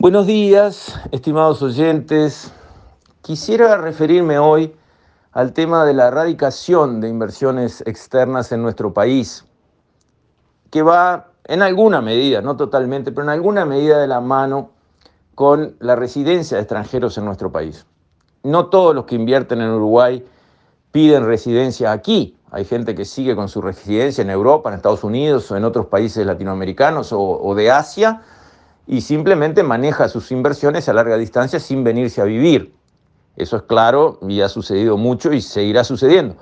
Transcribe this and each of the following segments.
Buenos días, estimados oyentes. Quisiera referirme hoy al tema de la erradicación de inversiones externas en nuestro país, que va en alguna medida, no totalmente, pero en alguna medida de la mano con la residencia de extranjeros en nuestro país. No todos los que invierten en Uruguay piden residencia aquí. Hay gente que sigue con su residencia en Europa, en Estados Unidos o en otros países latinoamericanos o, o de Asia y simplemente maneja sus inversiones a larga distancia sin venirse a vivir. Eso es claro y ha sucedido mucho y seguirá sucediendo.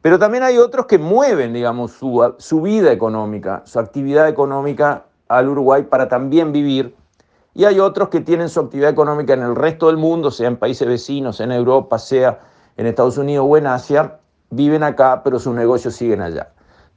Pero también hay otros que mueven, digamos, su, su, vida económica, su actividad económica al Uruguay para también vivir. Y hay otros que tienen su actividad económica en el resto del mundo, sea en países vecinos, en Europa, sea en Estados Unidos o en Asia, viven acá, pero sus negocios siguen allá.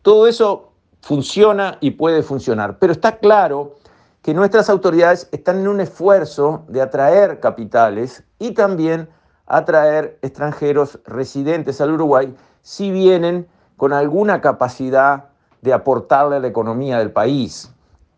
Todo eso funciona y puede funcionar, pero está claro que nuestras autoridades están en un esfuerzo de atraer capitales y también atraer extranjeros residentes al Uruguay si vienen con alguna capacidad de aportarle a la economía del país.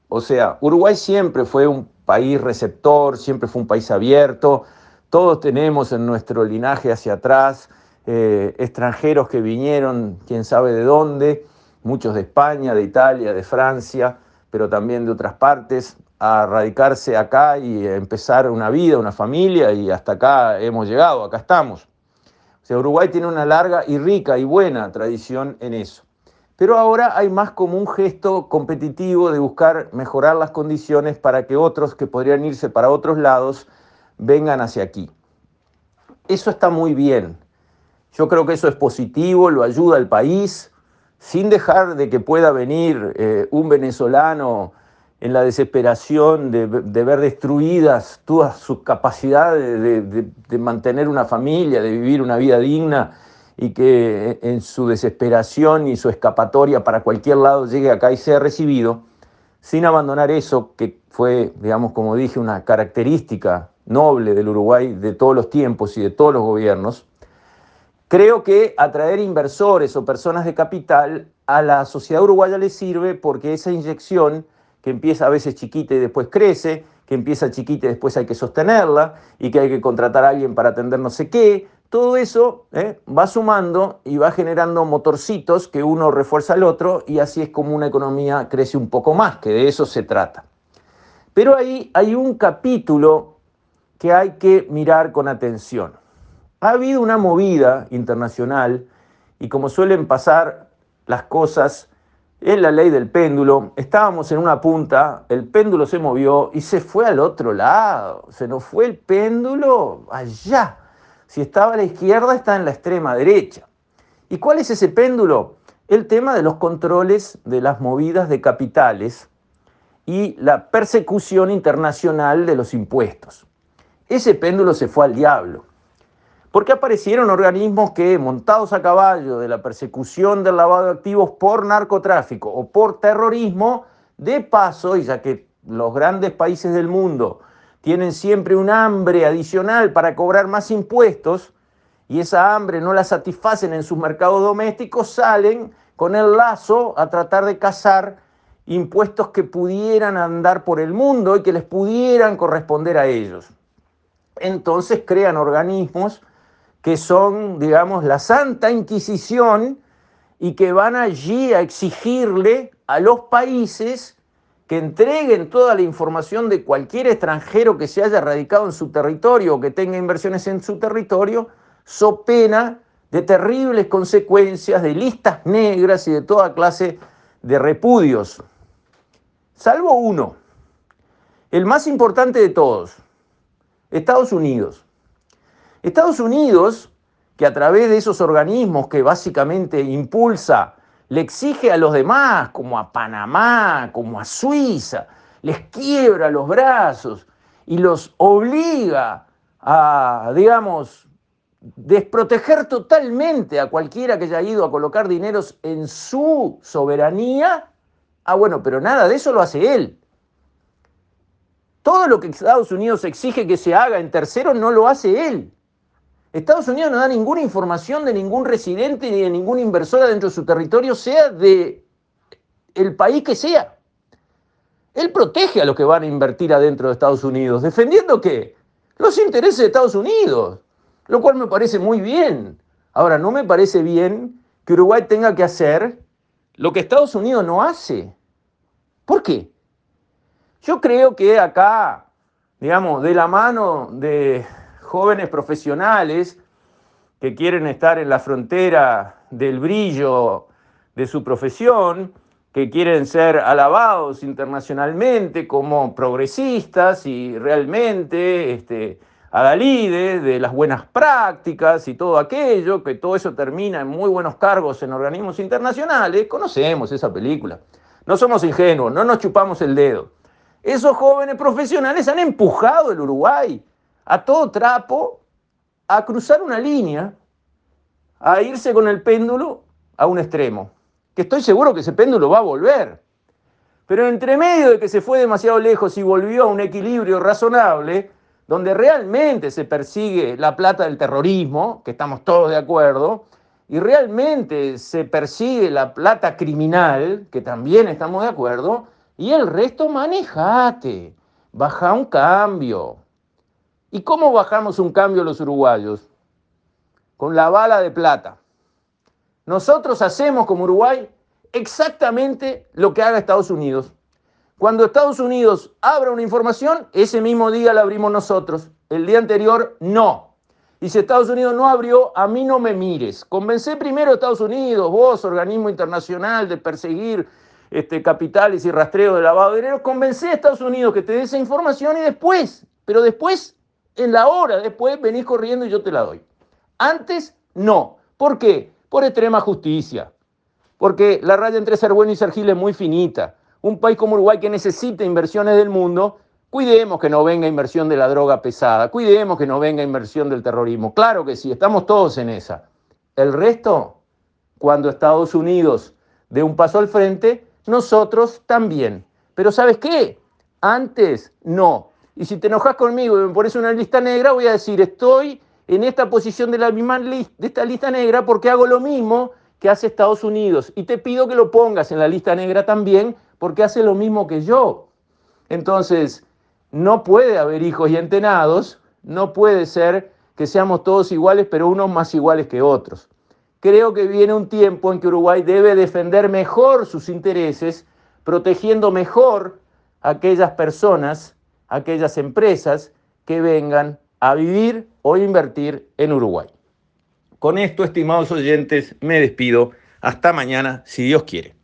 O sea, Uruguay siempre fue un país receptor, siempre fue un país abierto, todos tenemos en nuestro linaje hacia atrás eh, extranjeros que vinieron, quién sabe de dónde, muchos de España, de Italia, de Francia, pero también de otras partes, a radicarse acá y empezar una vida, una familia, y hasta acá hemos llegado, acá estamos. O sea, Uruguay tiene una larga y rica y buena tradición en eso. Pero ahora hay más como un gesto competitivo de buscar mejorar las condiciones para que otros que podrían irse para otros lados vengan hacia aquí. Eso está muy bien. Yo creo que eso es positivo, lo ayuda al país, sin dejar de que pueda venir eh, un venezolano en la desesperación de, ver destruidas todas sus capacidades de, de, de, mantener una familia, de vivir una vida digna y que en su desesperación y su escapatoria para cualquier lado llegue acá y sea recibido, sin abandonar eso que fue, digamos, como dije, una característica noble del Uruguay de todos los tiempos y de todos los gobiernos, Creo que atraer inversores o personas de capital a la sociedad uruguaya le sirve porque esa inyección, que empieza a veces chiquita y después crece, que empieza chiquita y después hay que sostenerla, y que hay que contratar a alguien para atender no sé qué, todo eso ¿eh? va sumando y va generando motorcitos que uno refuerza al otro y así es como una economía crece un poco más, que de eso se trata. Pero ahí hay un capítulo que hay que mirar con atención. Ha habido una movida internacional y como suelen pasar las cosas, es la ley del péndulo. Estábamos en una punta, el péndulo se movió y se fue al otro lado. Se nos fue el péndulo allá. Si estaba a la izquierda, está en la extrema derecha. ¿Y cuál es ese péndulo? El tema de los controles de las movidas de capitales y la persecución internacional de los impuestos. Ese péndulo se fue al diablo porque aparecieron organismos que, montados a caballo de la persecución del lavado de activos por narcotráfico o por terrorismo, de paso, y ya que los grandes países del mundo tienen siempre un hambre adicional para cobrar más impuestos, y esa hambre no la satisfacen en sus mercados domésticos, salen con el lazo a tratar de cazar impuestos que pudieran andar por el mundo y que les pudieran corresponder a ellos. Entonces crean organismos que son, digamos, la Santa Inquisición y que van allí a exigirle a los países que entreguen toda la información de cualquier extranjero que se haya radicado en su territorio o que tenga inversiones en su territorio, so pena de terribles consecuencias, de listas negras y de toda clase de repudios. Salvo uno, el más importante de todos, Estados Unidos. Estados Unidos, que a través de esos organismos que básicamente impulsa, le exige a los demás, como a Panamá, como a Suiza, les quiebra los brazos y los obliga a, digamos, desproteger totalmente a cualquiera que haya ido a colocar dineros en su soberanía, ah, bueno, pero nada de eso lo hace él. Todo lo que Estados Unidos exige que se haga en tercero no lo hace él. Estados Unidos no da ninguna información de ningún residente ni de ningún inversor dentro de su territorio, sea de el país que sea. Él protege a los que van a invertir adentro de Estados Unidos. ¿Defendiendo qué? Los intereses de Estados Unidos, lo cual me parece muy bien. Ahora, no me parece bien que Uruguay tenga que hacer lo que Estados Unidos no hace. ¿Por qué? Yo creo que acá, digamos, de la mano de jóvenes profesionales que quieren estar en la frontera del brillo de su profesión, que quieren ser alabados internacionalmente como progresistas y realmente este, adalides de las buenas prácticas y todo aquello, que todo eso termina en muy buenos cargos en organismos internacionales, conocemos esa película. No somos ingenuos, no nos chupamos el dedo. Esos jóvenes profesionales han empujado el Uruguay a todo trapo a cruzar una línea, a irse con el péndulo a un extremo que estoy seguro que ese péndulo va a volver. Pero entre medio de que se fue demasiado lejos y volvió a un equilibrio razonable, donde realmente se persigue la plata del terrorismo, que estamos todos de acuerdo, y realmente se persigue la plata criminal, que también estamos de acuerdo, y el resto manejate, baja un cambio. ¿Y cómo bajamos un cambio los uruguayos? Con la bala de plata. Nosotros hacemos como Uruguay exactamente lo que haga Estados Unidos. Cuando Estados Unidos abra una información, ese mismo día la abrimos nosotros. El día anterior, no. Y si Estados Unidos no abrió, a mí no me mires. Convencé primero a Estados Unidos, vos, organismo internacional, de perseguir este, capitales y rastreo de lavado de dinero. Convencé a Estados Unidos que te dé esa información y después, pero después, en la hora después, venís corriendo y yo te la doy. Antes, no. ¿Por qué? por extrema justicia. Porque la raya entre ser bueno y ser gil es muy finita. Un país como Uruguay que necesita inversiones del mundo, cuidemos que no venga inversión de la droga pesada, cuidemos que no venga inversión del terrorismo. Claro que sí, estamos todos en esa. El resto, cuando Estados Unidos dé un paso al frente, nosotros también. Pero ¿sabes qué? Antes no. Y si te enojas conmigo y me pones una lista negra, voy a decir, estoy en esta posición de, la misma de esta lista negra porque hago lo mismo que hace Estados Unidos. Y te pido que lo pongas en la lista negra también porque hace lo mismo que yo. Entonces, no puede haber hijos y entenados, no puede ser que seamos todos iguales, pero unos más iguales que otros. Creo que viene un tiempo en que Uruguay debe defender mejor sus intereses, protegiendo mejor a aquellas personas, aquellas empresas que vengan a vivir o invertir en Uruguay. Con esto, estimados oyentes, me despido. Hasta mañana, si Dios quiere.